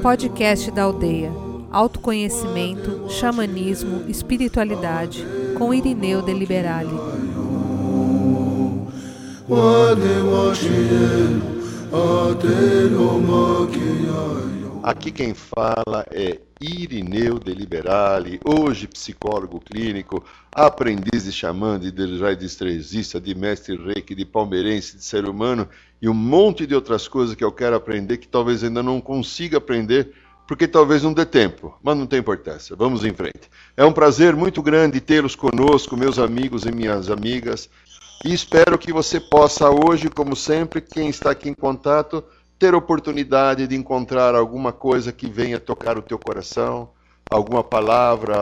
Podcast da Aldeia. Autoconhecimento, xamanismo, espiritualidade, com Irineu de Liberale. Aqui quem fala é Irineu de Liberale, hoje psicólogo clínico, aprendiz de xamã, de destrezista, de mestre reiki, de palmeirense, de ser humano e um monte de outras coisas que eu quero aprender que talvez ainda não consiga aprender, porque talvez não dê tempo, mas não tem importância. Vamos em frente. É um prazer muito grande tê-los conosco, meus amigos e minhas amigas, e espero que você possa hoje, como sempre, quem está aqui em contato, ter oportunidade de encontrar alguma coisa que venha tocar o teu coração, alguma palavra,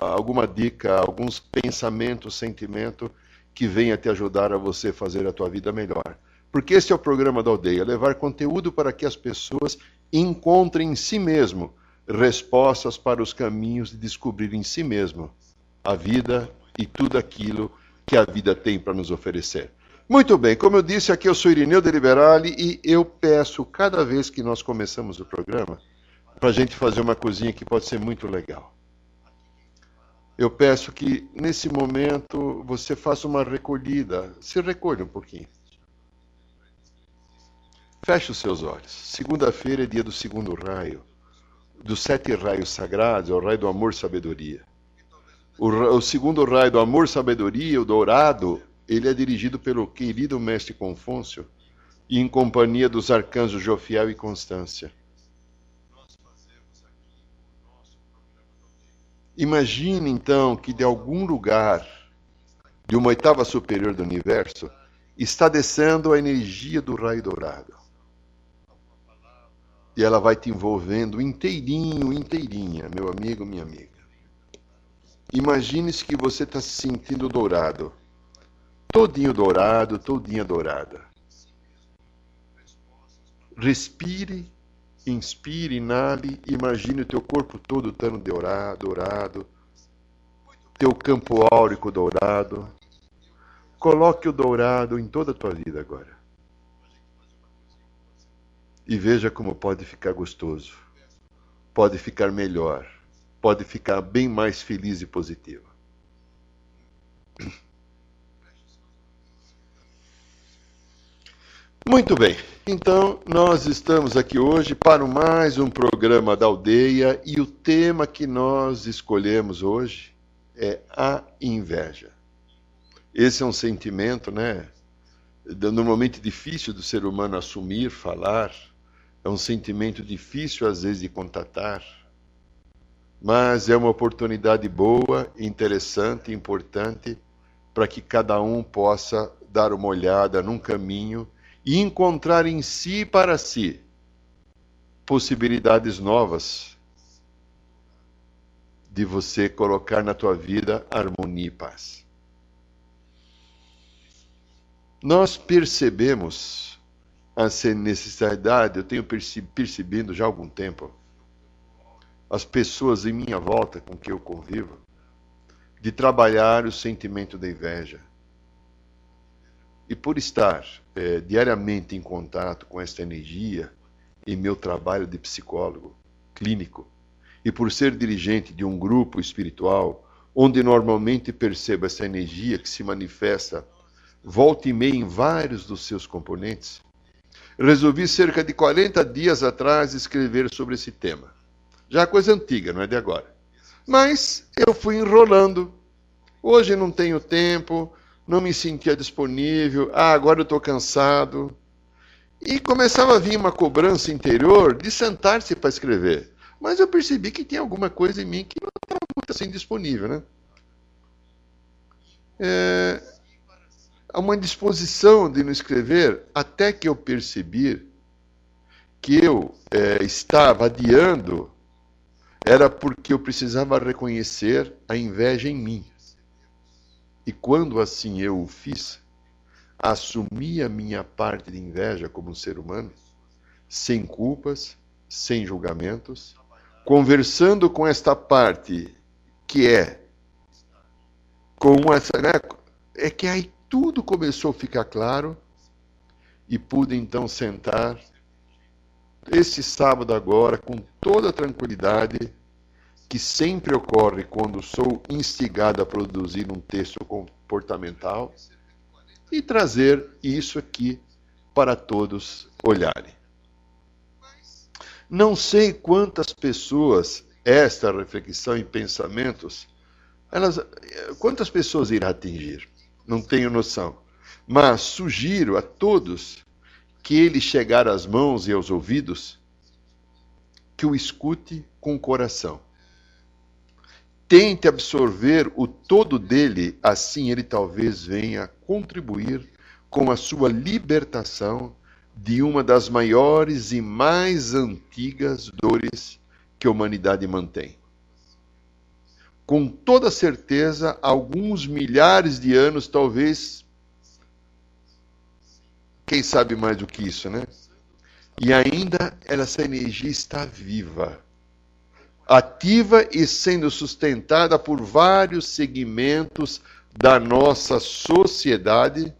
alguma dica, alguns pensamentos, sentimento que venha te ajudar a você fazer a tua vida melhor. Porque esse é o programa da aldeia, levar conteúdo para que as pessoas encontrem em si mesmo respostas para os caminhos de descobrir em si mesmo a vida e tudo aquilo que a vida tem para nos oferecer. Muito bem, como eu disse, aqui eu sou Irineu de Liberali e eu peço, cada vez que nós começamos o programa, para a gente fazer uma coisinha que pode ser muito legal. Eu peço que, nesse momento, você faça uma recolhida, se recolha um pouquinho. Feche os seus olhos. Segunda-feira é dia do segundo raio, dos sete raios sagrados, é o raio do amor-sabedoria. O, o segundo raio do amor-sabedoria, o dourado, ele é dirigido pelo querido mestre Confúcio e em companhia dos arcanjos Jofiel e Constância. Imagine então que de algum lugar de uma oitava superior do universo está descendo a energia do raio dourado. E ela vai te envolvendo inteirinho, inteirinha, meu amigo, minha amiga. Imagine-se que você está se sentindo dourado todinho dourado, todinha dourada. Respire, inspire, inale, imagine o teu corpo todo estando dourado, dourado, teu campo áurico dourado. Coloque o dourado em toda a tua vida agora. E veja como pode ficar gostoso, pode ficar melhor, pode ficar bem mais feliz e positivo. Muito bem, então nós estamos aqui hoje para mais um programa da aldeia e o tema que nós escolhemos hoje é a inveja. Esse é um sentimento, né? Normalmente difícil do ser humano assumir, falar, é um sentimento difícil às vezes de contatar, mas é uma oportunidade boa, interessante, importante para que cada um possa dar uma olhada num caminho e encontrar em si e para si possibilidades novas de você colocar na tua vida harmonia e paz. Nós percebemos essa necessidade, eu tenho percebido já há algum tempo, as pessoas em minha volta com que eu convivo, de trabalhar o sentimento da inveja, e por estar é, diariamente em contato com esta energia em meu trabalho de psicólogo clínico, e por ser dirigente de um grupo espiritual, onde normalmente percebo essa energia que se manifesta volta e meia em vários dos seus componentes, resolvi cerca de 40 dias atrás escrever sobre esse tema. Já coisa antiga, não é de agora. Mas eu fui enrolando. Hoje não tenho tempo, não me sentia disponível, ah, agora eu estou cansado. E começava a vir uma cobrança interior de sentar-se para escrever. Mas eu percebi que tinha alguma coisa em mim que não estava muito assim disponível, né? É, uma disposição de não escrever até que eu percebi que eu é, estava adiando era porque eu precisava reconhecer a inveja em mim. E quando assim eu o fiz, assumi a minha parte de inveja como ser humano, sem culpas, sem julgamentos, conversando com esta parte que é com essa, né, é que aí tudo começou a ficar claro e pude então sentar este sábado agora com toda tranquilidade que sempre ocorre quando sou instigado a produzir um texto comportamental e trazer isso aqui para todos olharem. Não sei quantas pessoas esta reflexão e pensamentos, elas, quantas pessoas irá atingir? Não tenho noção. Mas sugiro a todos que ele chegar às mãos e aos ouvidos, que o escute com o coração. Tente absorver o todo dele, assim ele talvez venha contribuir com a sua libertação de uma das maiores e mais antigas dores que a humanidade mantém. Com toda certeza, alguns milhares de anos, talvez, quem sabe mais do que isso, né? E ainda essa energia está viva, ativa e sendo sustentada por vários segmentos da nossa sociedade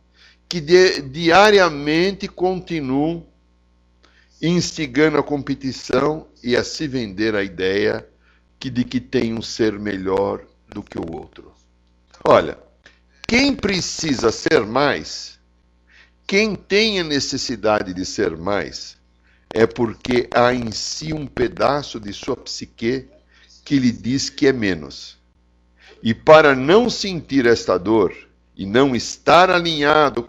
que de, diariamente continuam instigando a competição e a se vender a ideia que de que tem um ser melhor do que o outro. Olha, quem precisa ser mais, quem tem a necessidade de ser mais, é porque há em si um pedaço de sua psique que lhe diz que é menos. E para não sentir esta dor, e não estar alinhado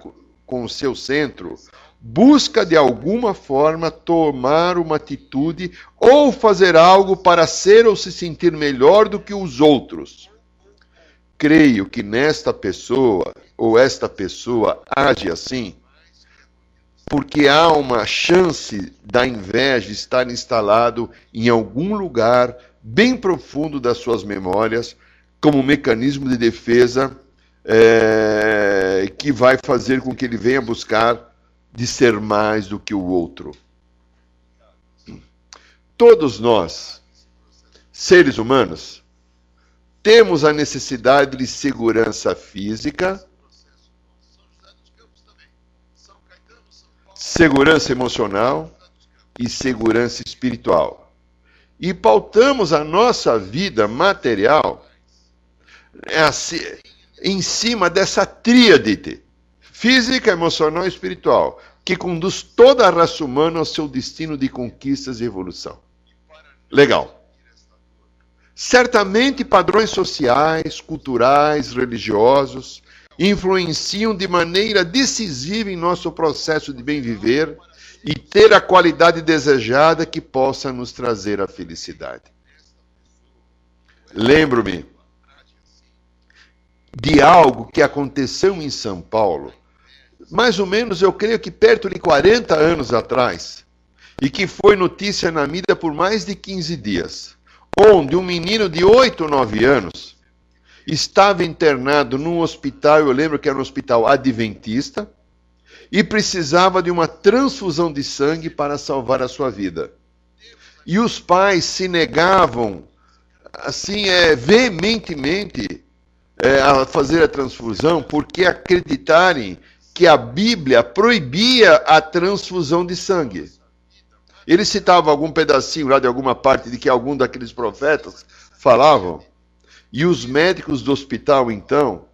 com o seu centro, busca de alguma forma tomar uma atitude ou fazer algo para ser ou se sentir melhor do que os outros. Creio que nesta pessoa ou esta pessoa age assim porque há uma chance da inveja estar instalado em algum lugar bem profundo das suas memórias como mecanismo de defesa é, que vai fazer com que ele venha buscar de ser mais do que o outro. Todos nós, seres humanos, temos a necessidade de segurança física, segurança emocional e segurança espiritual. E pautamos a nossa vida material é assim, em cima dessa tríade física, emocional e espiritual, que conduz toda a raça humana ao seu destino de conquistas e evolução. Legal. Certamente padrões sociais, culturais, religiosos influenciam de maneira decisiva em nosso processo de bem viver e ter a qualidade desejada que possa nos trazer a felicidade. Lembro-me de algo que aconteceu em São Paulo, mais ou menos, eu creio que perto de 40 anos atrás, e que foi notícia na mídia por mais de 15 dias, onde um menino de 8 ou 9 anos estava internado num hospital, eu lembro que era um hospital adventista, e precisava de uma transfusão de sangue para salvar a sua vida. E os pais se negavam, assim, é, veementemente, é, a fazer a transfusão porque acreditarem que a Bíblia proibia a transfusão de sangue. Ele citava algum pedacinho lá de alguma parte de que algum daqueles profetas falavam. E os médicos do hospital, então,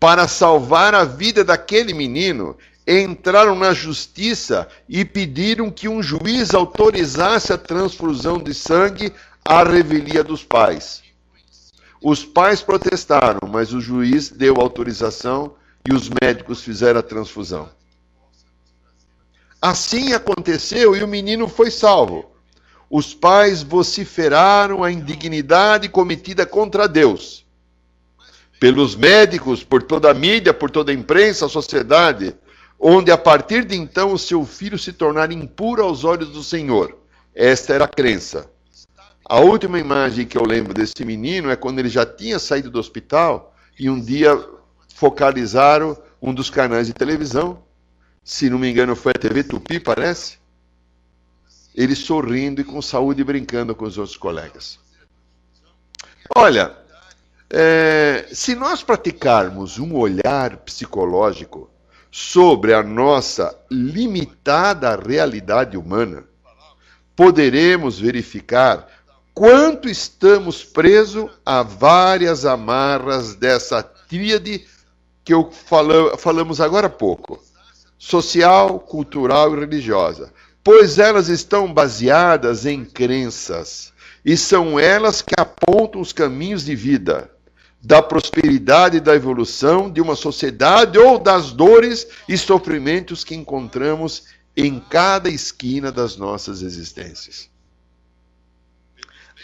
para salvar a vida daquele menino, entraram na justiça e pediram que um juiz autorizasse a transfusão de sangue à revelia dos pais. Os pais protestaram, mas o juiz deu autorização e os médicos fizeram a transfusão. Assim aconteceu e o menino foi salvo. Os pais vociferaram a indignidade cometida contra Deus. Pelos médicos, por toda a mídia, por toda a imprensa, a sociedade, onde a partir de então o seu filho se tornara impuro aos olhos do Senhor. Esta era a crença. A última imagem que eu lembro desse menino é quando ele já tinha saído do hospital e um dia focalizaram um dos canais de televisão. Se não me engano, foi a TV Tupi, parece. Ele sorrindo e com saúde brincando com os outros colegas. Olha, é, se nós praticarmos um olhar psicológico sobre a nossa limitada realidade humana, poderemos verificar quanto estamos presos a várias amarras dessa tríade que eu fala, falamos agora há pouco: social, cultural e religiosa, pois elas estão baseadas em crenças e são elas que apontam os caminhos de vida, da prosperidade e da evolução de uma sociedade ou das dores e sofrimentos que encontramos em cada esquina das nossas existências.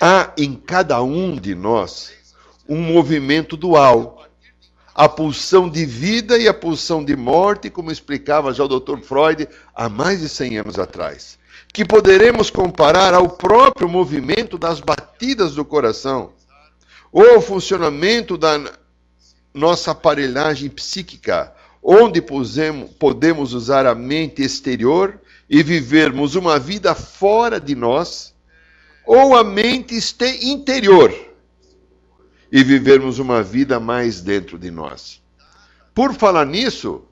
Há em cada um de nós um movimento dual, a pulsão de vida e a pulsão de morte, como explicava já o Dr. Freud há mais de 100 anos atrás que poderemos comparar ao próprio movimento das batidas do coração, ou ao funcionamento da nossa aparelhagem psíquica, onde podemos usar a mente exterior e vivermos uma vida fora de nós, ou a mente interior e vivermos uma vida mais dentro de nós. Por falar nisso,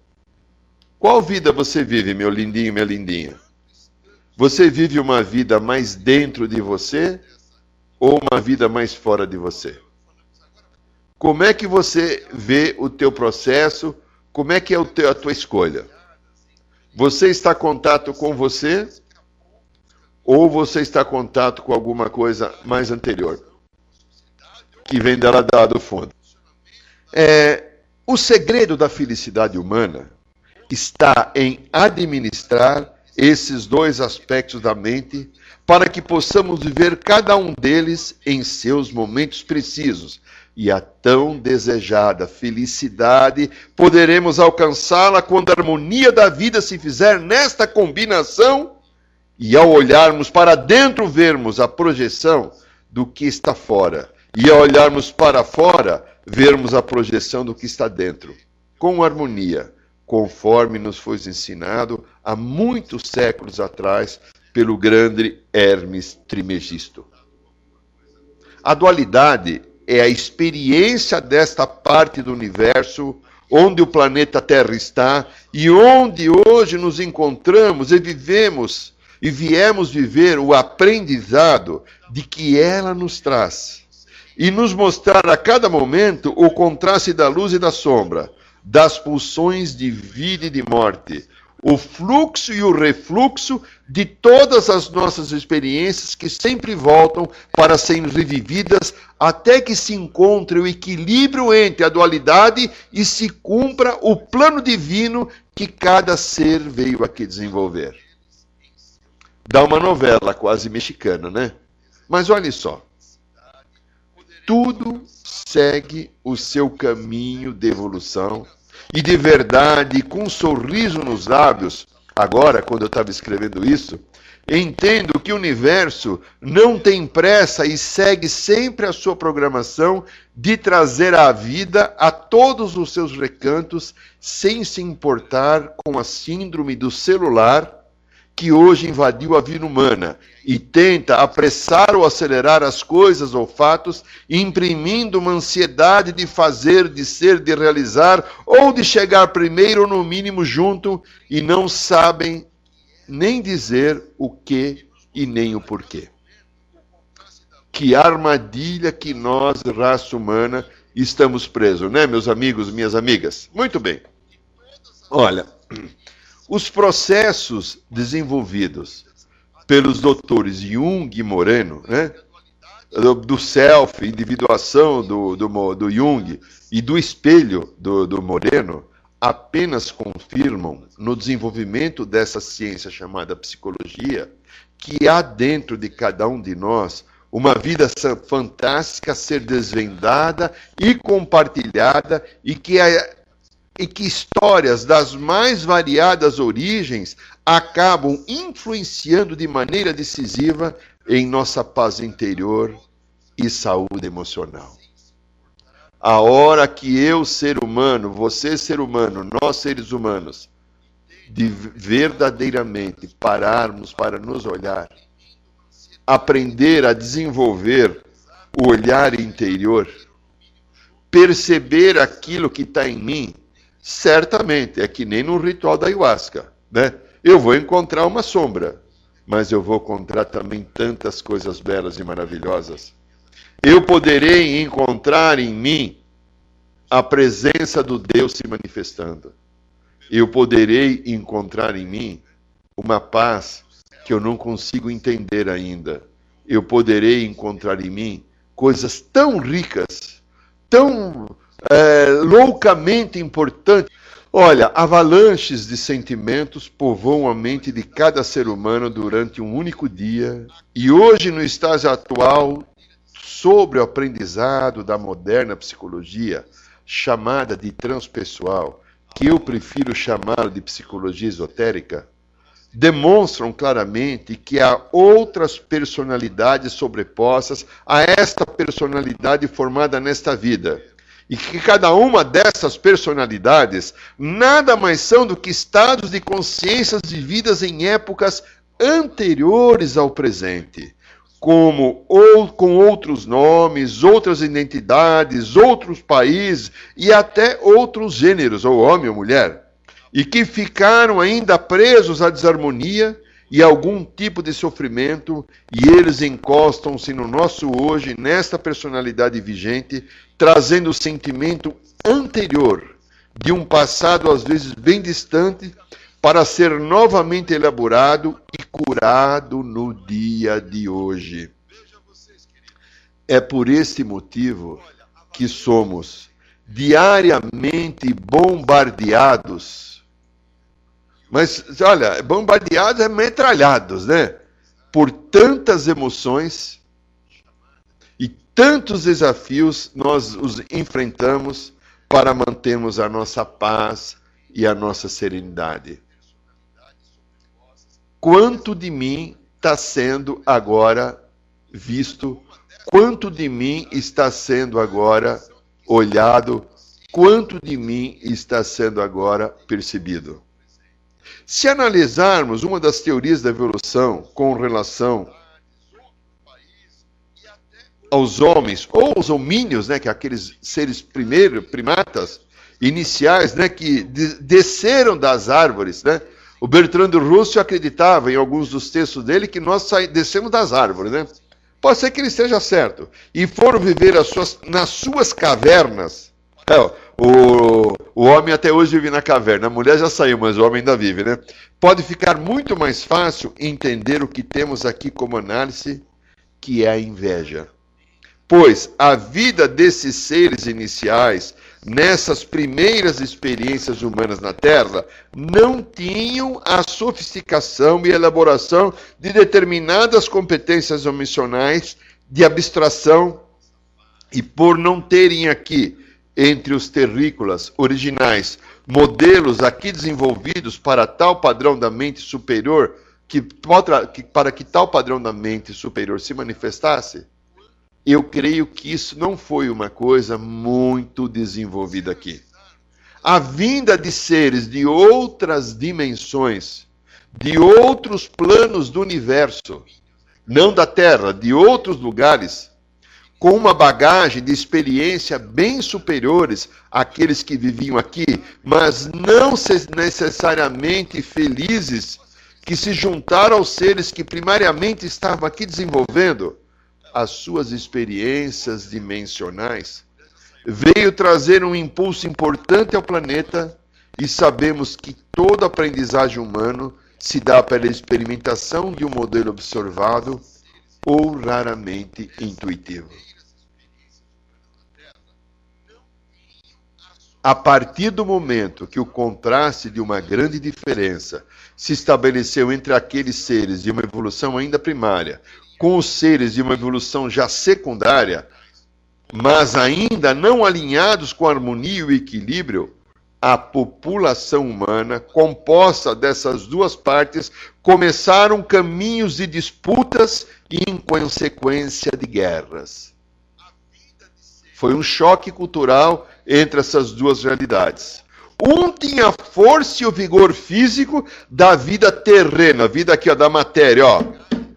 qual vida você vive, meu lindinho, minha lindinha? Você vive uma vida mais dentro de você ou uma vida mais fora de você? Como é que você vê o teu processo? Como é que é teu, a tua escolha? Você está em contato com você ou você está em contato com alguma coisa mais anterior que vem dela do fundo? É, o segredo da felicidade humana está em administrar esses dois aspectos da mente para que possamos viver cada um deles em seus momentos precisos. E a tão desejada felicidade poderemos alcançá-la quando a harmonia da vida se fizer nesta combinação e ao olharmos para dentro vermos a projeção do que está fora e ao olharmos para fora vermos a projeção do que está dentro, com harmonia conforme nos foi ensinado há muitos séculos atrás pelo grande Hermes Trimegisto. A dualidade é a experiência desta parte do universo onde o planeta Terra está e onde hoje nos encontramos e vivemos e viemos viver o aprendizado de que ela nos traz e nos mostrar a cada momento o contraste da luz e da sombra, das pulsões de vida e de morte, o fluxo e o refluxo de todas as nossas experiências que sempre voltam para serem revividas até que se encontre o equilíbrio entre a dualidade e se cumpra o plano divino que cada ser veio aqui desenvolver. Dá uma novela quase mexicana, né? Mas olhe só. Tudo segue o seu caminho de evolução. E de verdade, com um sorriso nos lábios, agora, quando eu estava escrevendo isso, entendo que o universo não tem pressa e segue sempre a sua programação de trazer a vida a todos os seus recantos, sem se importar com a síndrome do celular que hoje invadiu a vida humana e tenta apressar ou acelerar as coisas ou fatos, imprimindo uma ansiedade de fazer, de ser, de realizar ou de chegar primeiro ou no mínimo junto e não sabem nem dizer o que e nem o porquê. Que armadilha que nós, raça humana, estamos presos, né, meus amigos, minhas amigas? Muito bem. Olha, os processos desenvolvidos pelos doutores Jung e Moreno, né? do self, individuação do, do, do Jung e do espelho do, do Moreno, apenas confirmam no desenvolvimento dessa ciência chamada psicologia que há dentro de cada um de nós uma vida fantástica a ser desvendada e compartilhada e que e que histórias das mais variadas origens acabam influenciando de maneira decisiva em nossa paz interior e saúde emocional. A hora que eu, ser humano, você, ser humano, nós, seres humanos, de verdadeiramente pararmos para nos olhar, aprender a desenvolver o olhar interior, perceber aquilo que está em mim Certamente, é que nem no ritual da ayahuasca, né? Eu vou encontrar uma sombra, mas eu vou encontrar também tantas coisas belas e maravilhosas. Eu poderei encontrar em mim a presença do Deus se manifestando. Eu poderei encontrar em mim uma paz que eu não consigo entender ainda. Eu poderei encontrar em mim coisas tão ricas, tão é, loucamente importantes. Olha, avalanches de sentimentos povoam a mente de cada ser humano durante um único dia, e hoje, no estágio atual, sobre o aprendizado da moderna psicologia, chamada de transpessoal, que eu prefiro chamar de psicologia esotérica, demonstram claramente que há outras personalidades sobrepostas a esta personalidade formada nesta vida. E que cada uma dessas personalidades nada mais são do que estados de consciências vividas em épocas anteriores ao presente, como ou com outros nomes, outras identidades, outros países e até outros gêneros, ou homem ou mulher e que ficaram ainda presos à desarmonia e algum tipo de sofrimento, e eles encostam-se no nosso hoje, nesta personalidade vigente, trazendo o sentimento anterior de um passado às vezes bem distante, para ser novamente elaborado e curado no dia de hoje. É por esse motivo que somos diariamente bombardeados mas, olha, bombardeados é metralhados, né? Por tantas emoções e tantos desafios nós os enfrentamos para mantermos a nossa paz e a nossa serenidade. Quanto de mim está sendo agora visto? Quanto de mim está sendo agora olhado? Quanto de mim está sendo agora percebido? Se analisarmos uma das teorias da evolução com relação aos homens ou aos homínios, né, que é aqueles seres primeiros, primatas iniciais, né, que desceram das árvores, né? O Bertrand Russell acreditava em alguns dos textos dele que nós descemos das árvores, né? Pode ser que ele esteja certo. E foram viver suas, nas suas cavernas. É, o, o homem até hoje vive na caverna, a mulher já saiu, mas o homem ainda vive, né? Pode ficar muito mais fácil entender o que temos aqui como análise, que é a inveja. Pois a vida desses seres iniciais, nessas primeiras experiências humanas na Terra, não tinham a sofisticação e elaboração de determinadas competências emocionais de abstração, e por não terem aqui entre os terrícolas originais, modelos aqui desenvolvidos para tal padrão da mente superior, que, para que tal padrão da mente superior se manifestasse, eu creio que isso não foi uma coisa muito desenvolvida aqui. A vinda de seres de outras dimensões, de outros planos do universo, não da Terra, de outros lugares, com uma bagagem de experiência bem superiores àqueles que viviam aqui, mas não necessariamente felizes, que se juntaram aos seres que primariamente estavam aqui desenvolvendo as suas experiências dimensionais, veio trazer um impulso importante ao planeta e sabemos que toda aprendizagem humana se dá pela experimentação de um modelo observado ou raramente intuitivo. A partir do momento que o contraste de uma grande diferença se estabeleceu entre aqueles seres de uma evolução ainda primária com os seres de uma evolução já secundária, mas ainda não alinhados com harmonia e equilíbrio, a população humana, composta dessas duas partes, começaram caminhos de disputas e, em consequência, de guerras. Foi um choque cultural entre essas duas realidades. Um tinha a força e o vigor físico da vida terrena, a vida aqui ó, da matéria, ó,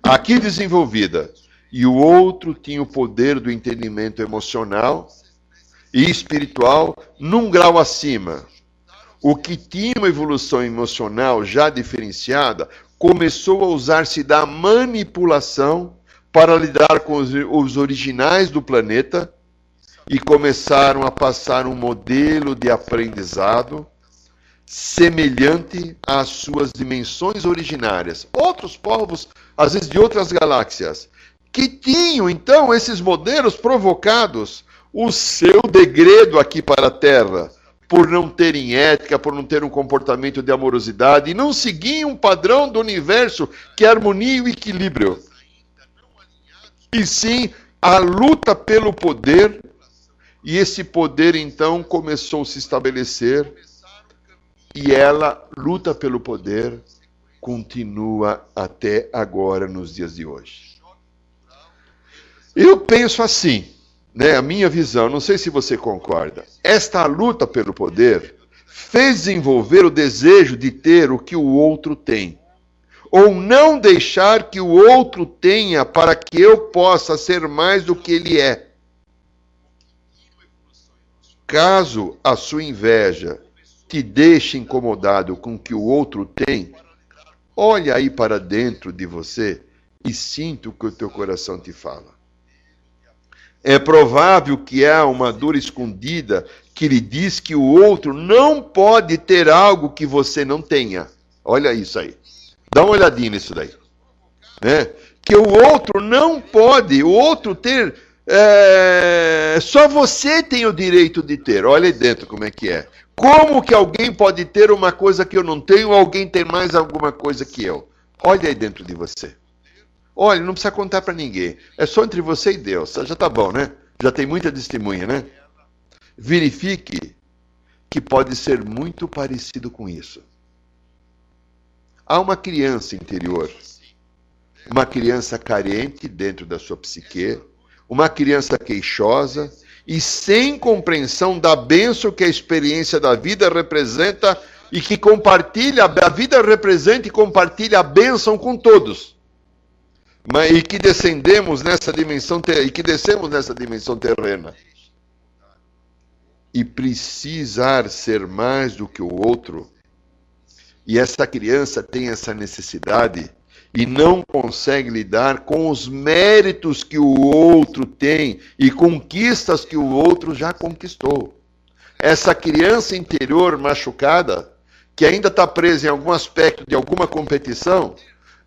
aqui desenvolvida. E o outro tinha o poder do entendimento emocional e espiritual num grau acima. o que tinha uma evolução emocional já diferenciada, começou a usar-se da manipulação para lidar com os, os originais do planeta e começaram a passar um modelo de aprendizado semelhante às suas dimensões originárias. Outros povos, às vezes de outras galáxias, que tinham então esses modelos provocados o seu degredo aqui para a Terra por não terem ética, por não ter um comportamento de amorosidade e não seguir um padrão do universo que é harmonia e equilíbrio. E sim a luta pelo poder, e esse poder então começou a se estabelecer, e ela luta pelo poder, continua até agora nos dias de hoje. Eu penso assim, né, a minha visão, não sei se você concorda. Esta luta pelo poder fez desenvolver o desejo de ter o que o outro tem, ou não deixar que o outro tenha para que eu possa ser mais do que ele é. Caso a sua inveja te deixe incomodado com o que o outro tem, olhe aí para dentro de você e sinta o que o teu coração te fala. É provável que há uma dor escondida que lhe diz que o outro não pode ter algo que você não tenha. Olha isso aí. Dá uma olhadinha nisso daí. Né? Que o outro não pode, o outro ter. É, só você tem o direito de ter. Olha aí dentro como é que é. Como que alguém pode ter uma coisa que eu não tenho, ou alguém tem mais alguma coisa que eu? Olha aí dentro de você. Olha, não precisa contar para ninguém. É só entre você e Deus. Já tá bom, né? Já tem muita testemunha, né? Verifique que pode ser muito parecido com isso. Há uma criança interior, uma criança carente dentro da sua psique, uma criança queixosa e sem compreensão da bênção que a experiência da vida representa e que compartilha, a vida representa e compartilha a bênção com todos mas, e que descendemos nessa dimensão e que descemos nessa dimensão terrena. E precisar ser mais do que o outro. E essa criança tem essa necessidade e não consegue lidar com os méritos que o outro tem e conquistas que o outro já conquistou. Essa criança interior machucada, que ainda está presa em algum aspecto de alguma competição,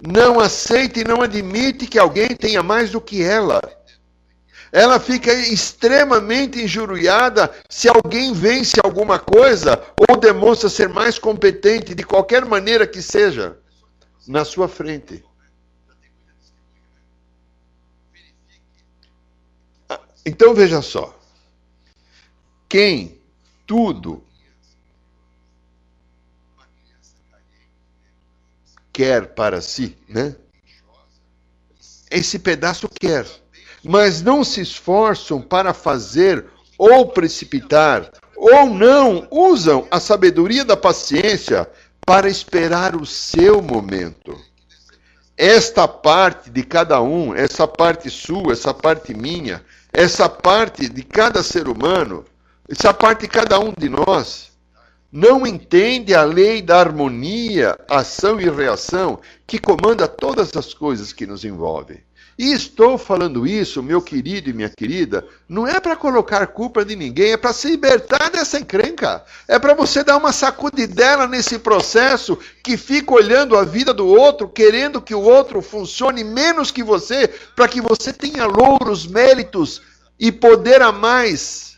não aceita e não admite que alguém tenha mais do que ela. Ela fica extremamente injuriada se alguém vence alguma coisa ou demonstra ser mais competente de qualquer maneira que seja na sua frente. Então veja só. Quem tudo quer para si, né? Esse pedaço quer, mas não se esforçam para fazer ou precipitar, ou não usam a sabedoria da paciência para esperar o seu momento. Esta parte de cada um, essa parte sua, essa parte minha, essa parte de cada ser humano, essa parte de cada um de nós, não entende a lei da harmonia, ação e reação que comanda todas as coisas que nos envolvem. E estou falando isso, meu querido e minha querida, não é para colocar culpa de ninguém, é para se libertar dessa encrenca. É para você dar uma sacudidela nesse processo que fica olhando a vida do outro, querendo que o outro funcione menos que você, para que você tenha louros, méritos e poder a mais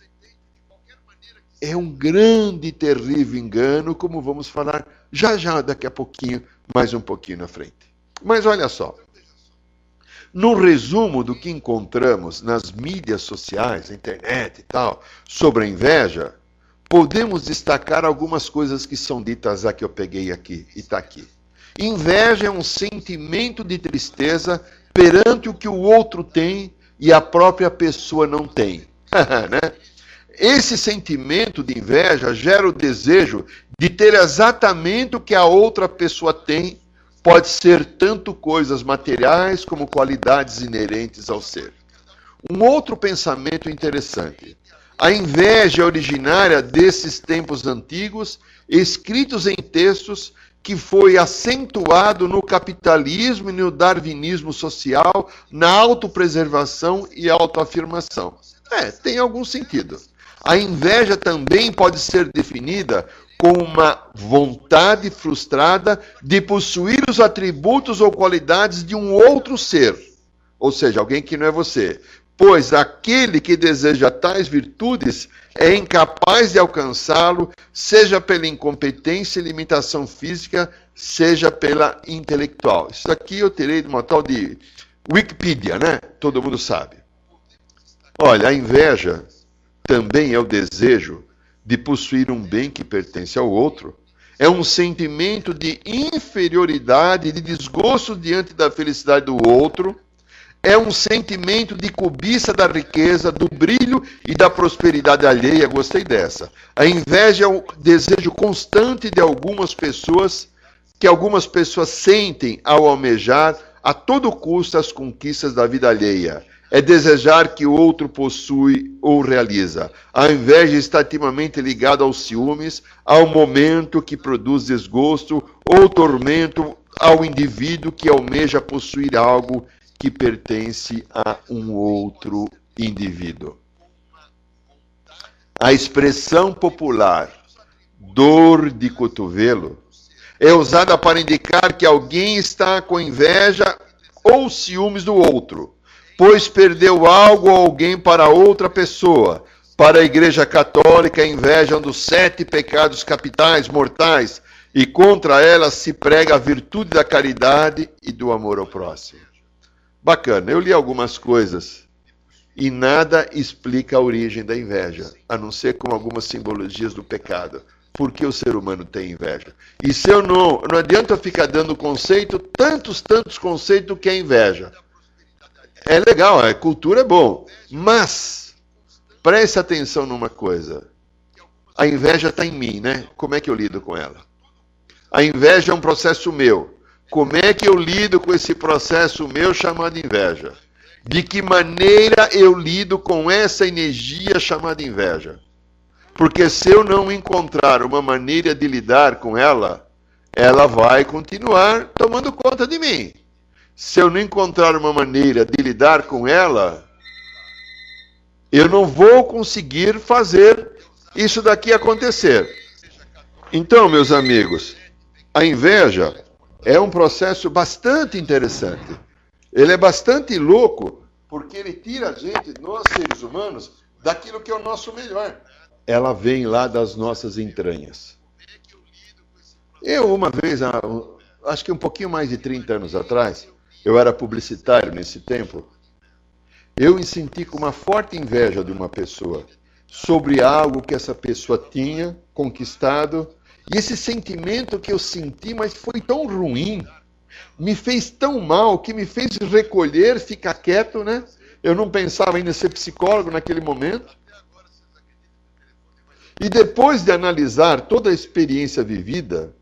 é um grande e terrível engano, como vamos falar já já daqui a pouquinho, mais um pouquinho na frente. Mas olha só. No resumo do que encontramos nas mídias sociais, internet e tal, sobre a inveja, podemos destacar algumas coisas que são ditas aqui, eu peguei aqui e está aqui. Inveja é um sentimento de tristeza perante o que o outro tem e a própria pessoa não tem. né? Esse sentimento de inveja gera o desejo de ter exatamente o que a outra pessoa tem, pode ser tanto coisas materiais como qualidades inerentes ao ser. Um outro pensamento interessante. A inveja é originária desses tempos antigos, escritos em textos que foi acentuado no capitalismo e no darwinismo social, na autopreservação e autoafirmação. É, tem algum sentido. A inveja também pode ser definida como uma vontade frustrada de possuir os atributos ou qualidades de um outro ser, ou seja, alguém que não é você. Pois aquele que deseja tais virtudes é incapaz de alcançá-lo, seja pela incompetência e limitação física, seja pela intelectual. Isso aqui eu tirei de uma tal de Wikipedia, né? Todo mundo sabe. Olha, a inveja também é o desejo de possuir um bem que pertence ao outro. É um sentimento de inferioridade, de desgosto diante da felicidade do outro é um sentimento de cobiça da riqueza, do brilho e da prosperidade alheia. Gostei dessa. A inveja é um desejo constante de algumas pessoas, que algumas pessoas sentem ao almejar a todo custo as conquistas da vida alheia. É desejar que o outro possui ou realiza. A inveja está intimamente ligada aos ciúmes, ao momento que produz desgosto ou tormento ao indivíduo que almeja possuir algo que pertence a um outro indivíduo. A expressão popular dor de cotovelo é usada para indicar que alguém está com inveja ou ciúmes do outro, pois perdeu algo ou alguém para outra pessoa. Para a Igreja Católica, a inveja é um dos sete pecados capitais mortais e contra ela se prega a virtude da caridade e do amor ao próximo. Bacana, eu li algumas coisas e nada explica a origem da inveja, a não ser com algumas simbologias do pecado. Por que o ser humano tem inveja? E se eu não, não adianta ficar dando conceito, tantos, tantos conceitos que é inveja. É legal, a cultura é bom, mas preste atenção numa coisa. A inveja está em mim, né? Como é que eu lido com ela? A inveja é um processo meu. Como é que eu lido com esse processo meu chamado inveja? De que maneira eu lido com essa energia chamada inveja? Porque se eu não encontrar uma maneira de lidar com ela, ela vai continuar tomando conta de mim. Se eu não encontrar uma maneira de lidar com ela, eu não vou conseguir fazer isso daqui acontecer. Então, meus amigos, a inveja é um processo bastante interessante. Ele é bastante louco, porque ele tira a gente, nós seres humanos, daquilo que é o nosso melhor. Ela vem lá das nossas entranhas. Eu, uma vez, acho que um pouquinho mais de 30 anos atrás, eu era publicitário nesse tempo, eu me senti com uma forte inveja de uma pessoa sobre algo que essa pessoa tinha conquistado e esse sentimento que eu senti, mas foi tão ruim, me fez tão mal, que me fez recolher, ficar quieto, né? Eu não pensava em ser psicólogo naquele momento. E depois de analisar toda a experiência vivida,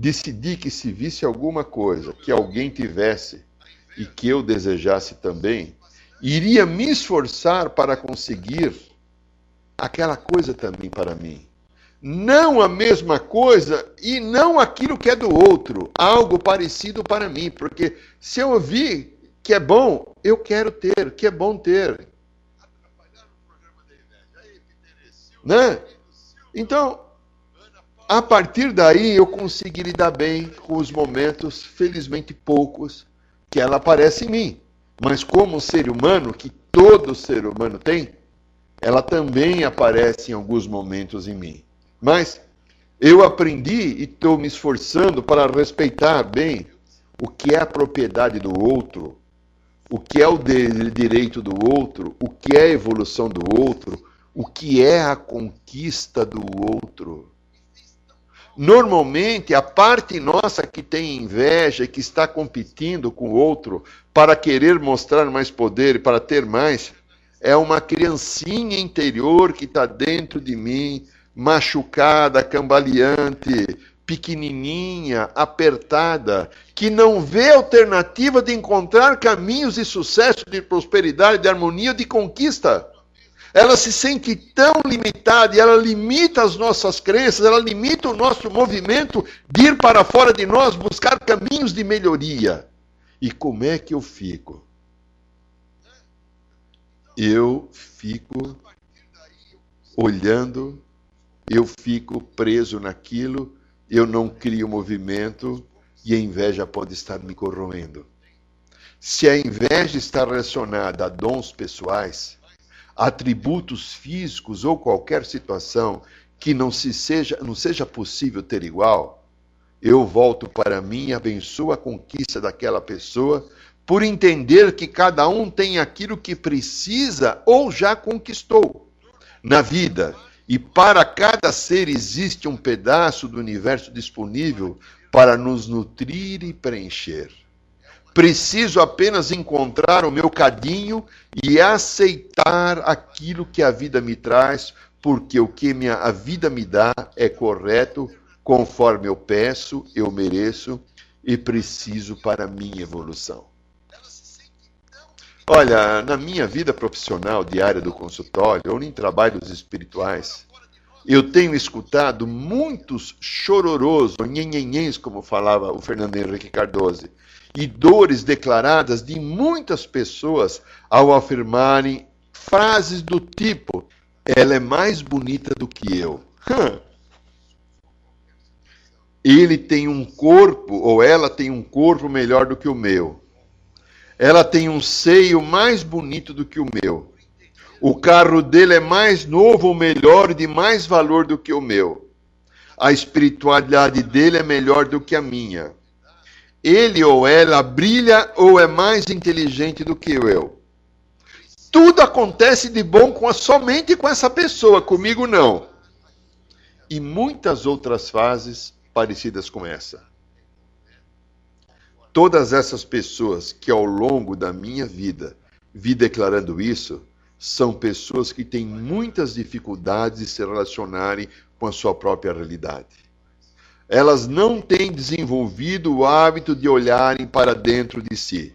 decidi que se visse alguma coisa que alguém tivesse e que eu desejasse também, iria me esforçar para conseguir aquela coisa também para mim não a mesma coisa e não aquilo que é do outro, algo parecido para mim, porque se eu ouvir que é bom, eu quero ter, que é bom ter. Né? Então, a partir daí eu consegui lidar bem com os momentos, felizmente poucos, que ela aparece em mim. Mas como ser humano, que todo ser humano tem, ela também aparece em alguns momentos em mim. Mas eu aprendi e estou me esforçando para respeitar bem o que é a propriedade do outro, o que é o direito do outro, o que é a evolução do outro, o que é a conquista do outro. Normalmente, a parte nossa que tem inveja, que está competindo com o outro para querer mostrar mais poder e para ter mais, é uma criancinha interior que está dentro de mim, machucada, cambaleante, pequenininha, apertada, que não vê alternativa de encontrar caminhos de sucesso, de prosperidade, de harmonia, de conquista. Ela se sente tão limitada e ela limita as nossas crenças, ela limita o nosso movimento de ir para fora de nós, buscar caminhos de melhoria. E como é que eu fico? Eu fico olhando, eu fico preso naquilo, eu não crio movimento e a inveja pode estar me corroendo. Se a inveja está relacionada a dons pessoais, atributos físicos ou qualquer situação que não se seja não seja possível ter igual, eu volto para mim e abençoo a conquista daquela pessoa por entender que cada um tem aquilo que precisa ou já conquistou na vida. E para cada ser existe um pedaço do universo disponível para nos nutrir e preencher. Preciso apenas encontrar o meu cadinho e aceitar aquilo que a vida me traz, porque o que minha, a vida me dá é correto, conforme eu peço, eu mereço e preciso para minha evolução. Olha, na minha vida profissional diária do consultório ou em trabalhos espirituais, eu tenho escutado muitos chororôs, ou nhenhenhens, como falava o Fernando Henrique Cardoso, e dores declaradas de muitas pessoas ao afirmarem frases do tipo: ela é mais bonita do que eu. Ele tem um corpo, ou ela tem um corpo melhor do que o meu. Ela tem um seio mais bonito do que o meu. O carro dele é mais novo melhor de mais valor do que o meu. A espiritualidade dele é melhor do que a minha ele ou ela brilha ou é mais inteligente do que eu. Tudo acontece de bom com a, somente com essa pessoa, comigo não. E muitas outras fases parecidas com essa. Todas essas pessoas que ao longo da minha vida vi declarando isso, são pessoas que têm muitas dificuldades de se relacionarem com a sua própria realidade elas não têm desenvolvido o hábito de olharem para dentro de si.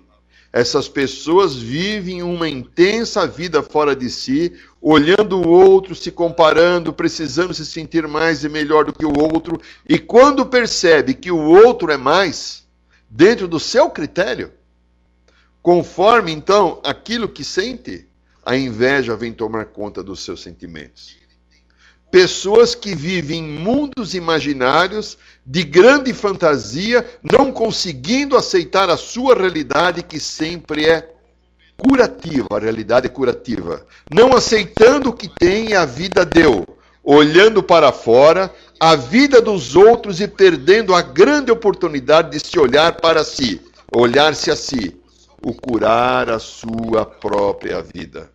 Essas pessoas vivem uma intensa vida fora de si, olhando o outro, se comparando, precisando se sentir mais e melhor do que o outro, e quando percebe que o outro é mais, dentro do seu critério, conforme então aquilo que sente, a inveja vem tomar conta dos seus sentimentos pessoas que vivem em mundos imaginários de grande fantasia, não conseguindo aceitar a sua realidade que sempre é curativa, a realidade é curativa. Não aceitando o que tem e a vida deu, olhando para fora, a vida dos outros e perdendo a grande oportunidade de se olhar para si, olhar-se a si, o curar a sua própria vida.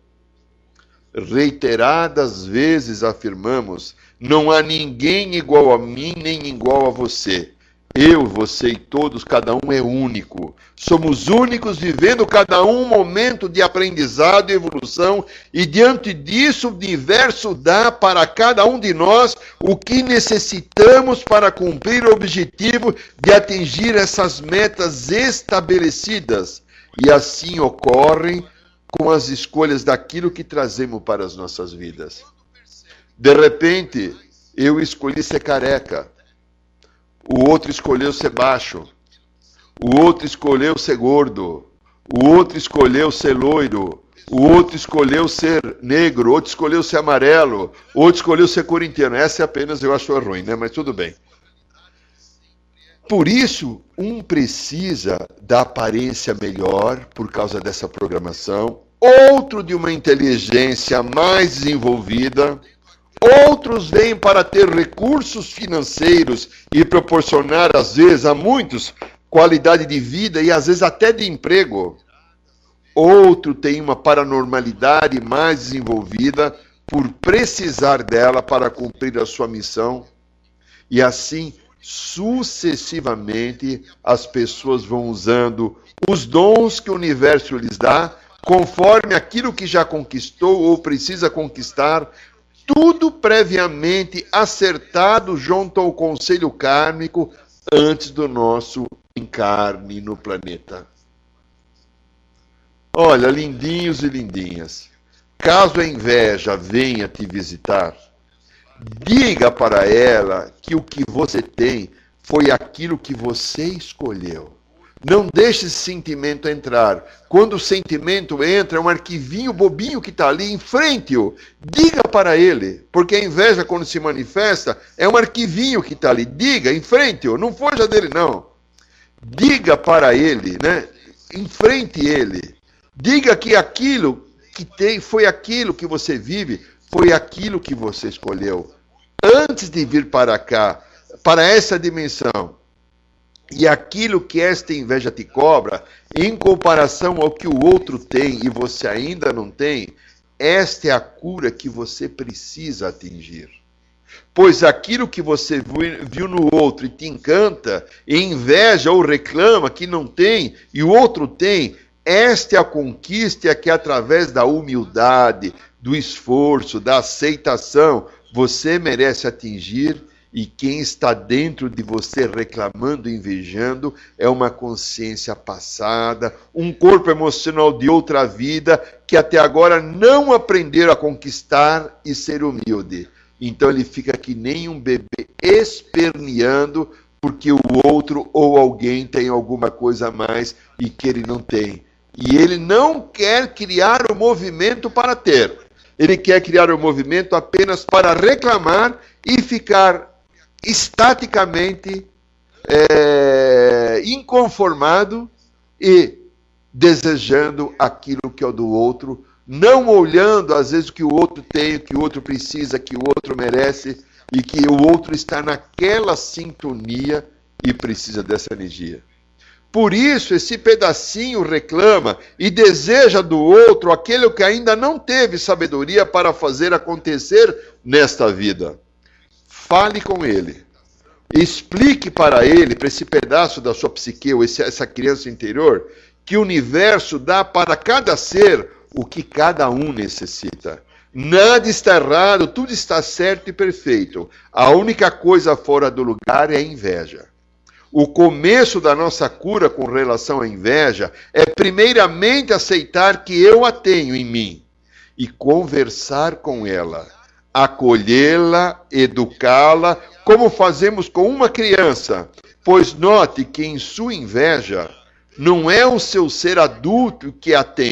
Reiteradas vezes afirmamos: não há ninguém igual a mim nem igual a você. Eu, você e todos, cada um é único. Somos únicos, vivendo cada um momento de aprendizado e evolução, e diante disso, o universo dá para cada um de nós o que necessitamos para cumprir o objetivo de atingir essas metas estabelecidas. E assim ocorrem com as escolhas daquilo que trazemos para as nossas vidas. De repente, eu escolhi ser careca, o outro escolheu ser baixo, o outro escolheu ser gordo, o outro escolheu ser loiro, o outro escolheu ser negro, outro escolheu ser amarelo, outro escolheu ser corintiano. Essa é apenas eu acho ruim, né? Mas tudo bem. Por isso, um precisa da aparência melhor por causa dessa programação, outro de uma inteligência mais desenvolvida, outros vêm para ter recursos financeiros e proporcionar, às vezes, a muitos qualidade de vida e às vezes até de emprego. Outro tem uma paranormalidade mais desenvolvida por precisar dela para cumprir a sua missão. E assim sucessivamente as pessoas vão usando os dons que o universo lhes dá, conforme aquilo que já conquistou ou precisa conquistar, tudo previamente acertado junto ao conselho kármico antes do nosso encarne no planeta. Olha, lindinhos e lindinhas. caso a inveja venha te visitar, diga para ela que o que você tem foi aquilo que você escolheu. Não deixe esse sentimento entrar. Quando o sentimento entra, é um arquivinho bobinho que está ali, enfrente-o. Diga para ele, porque a inveja, quando se manifesta, é um arquivinho que está ali. Diga, enfrente-o, não fuja dele, não. Diga para ele, né? Enfrente ele. Diga que aquilo que tem foi aquilo que você vive, foi aquilo que você escolheu. Antes de vir para cá, para essa dimensão, e aquilo que esta inveja te cobra, em comparação ao que o outro tem e você ainda não tem, esta é a cura que você precisa atingir. Pois aquilo que você viu no outro e te encanta, e inveja ou reclama que não tem e o outro tem, esta é a conquista é que através da humildade, do esforço, da aceitação, você merece atingir e quem está dentro de você reclamando, invejando, é uma consciência passada, um corpo emocional de outra vida que até agora não aprenderam a conquistar e ser humilde. Então ele fica que nem um bebê esperneando porque o outro ou alguém tem alguma coisa a mais e que ele não tem. E ele não quer criar o movimento para ter. Ele quer criar o movimento apenas para reclamar e ficar estaticamente é, inconformado e desejando aquilo que é o do outro, não olhando às vezes o que o outro tem, o que o outro precisa, que o outro merece e que o outro está naquela sintonia e precisa dessa energia. Por isso, esse pedacinho reclama e deseja do outro aquele que ainda não teve sabedoria para fazer acontecer nesta vida fale com ele. Explique para ele, para esse pedaço da sua psique, ou essa criança interior, que o universo dá para cada ser o que cada um necessita. Nada está errado, tudo está certo e perfeito. A única coisa fora do lugar é a inveja. O começo da nossa cura com relação à inveja é, primeiramente, aceitar que eu a tenho em mim e conversar com ela acolhê-la, educá-la, como fazemos com uma criança. Pois note que em sua inveja não é o seu ser adulto que a tem,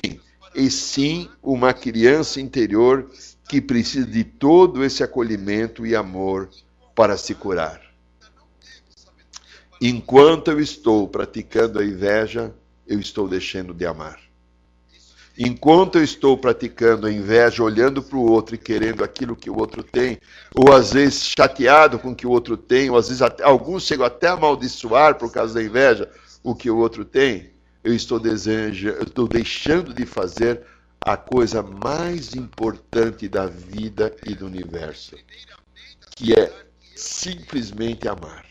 e sim uma criança interior que precisa de todo esse acolhimento e amor para se curar. Enquanto eu estou praticando a inveja, eu estou deixando de amar. Enquanto eu estou praticando a inveja, olhando para o outro e querendo aquilo que o outro tem, ou às vezes chateado com o que o outro tem, ou às vezes até, alguns chegam até a amaldiçoar por causa da inveja o que o outro tem, eu estou, eu estou deixando de fazer a coisa mais importante da vida e do universo, que é simplesmente amar.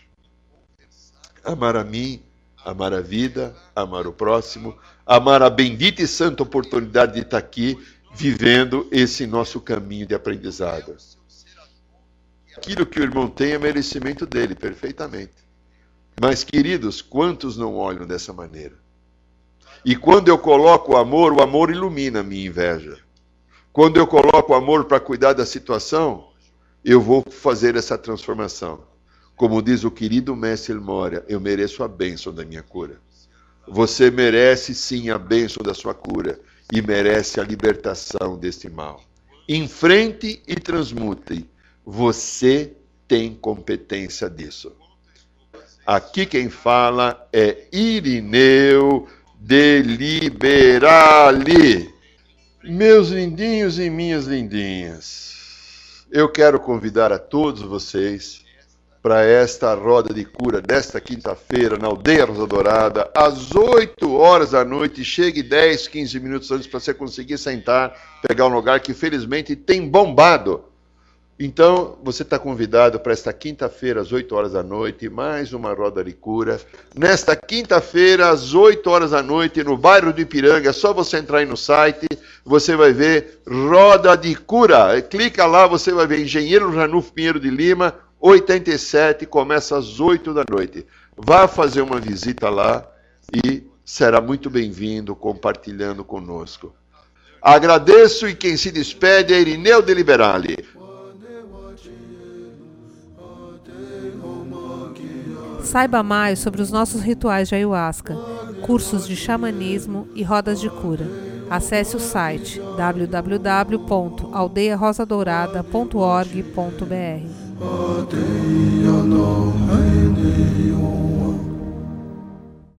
Amar a mim, amar a vida, amar o próximo, amar a bendita e santa oportunidade de estar aqui vivendo esse nosso caminho de aprendizado. Aquilo que o irmão tem é merecimento dele, perfeitamente. Mas, queridos, quantos não olham dessa maneira? E quando eu coloco o amor, o amor ilumina a minha inveja. Quando eu coloco o amor para cuidar da situação, eu vou fazer essa transformação. Como diz o querido mestre Moria, eu mereço a bênção da minha cura. Você merece sim a bênção da sua cura e merece a libertação deste mal. Enfrente e transmute. Você tem competência disso. Aqui quem fala é Irineu de Liberali. Meus lindinhos e minhas lindinhas, eu quero convidar a todos vocês para esta roda de cura desta quinta-feira na Aldeia Rosa Dourada, às 8 horas da noite. Chegue 10, 15 minutos antes para você conseguir sentar, pegar um lugar que felizmente tem bombado. Então, você está convidado para esta quinta-feira, às 8 horas da noite, mais uma roda de cura. Nesta quinta-feira, às 8 horas da noite, no bairro do Ipiranga, é só você entrar aí no site, você vai ver Roda de Cura. Clica lá, você vai ver Engenheiro Januf Pinheiro de Lima, 87, começa às 8 da noite. Vá fazer uma visita lá e será muito bem-vindo compartilhando conosco. Agradeço e quem se despede é Irineu de Liberale. Saiba mais sobre os nossos rituais de ayahuasca, cursos de xamanismo e rodas de cura. Acesse o site www.aldeiarosadourada.org.br. Ateia no reino.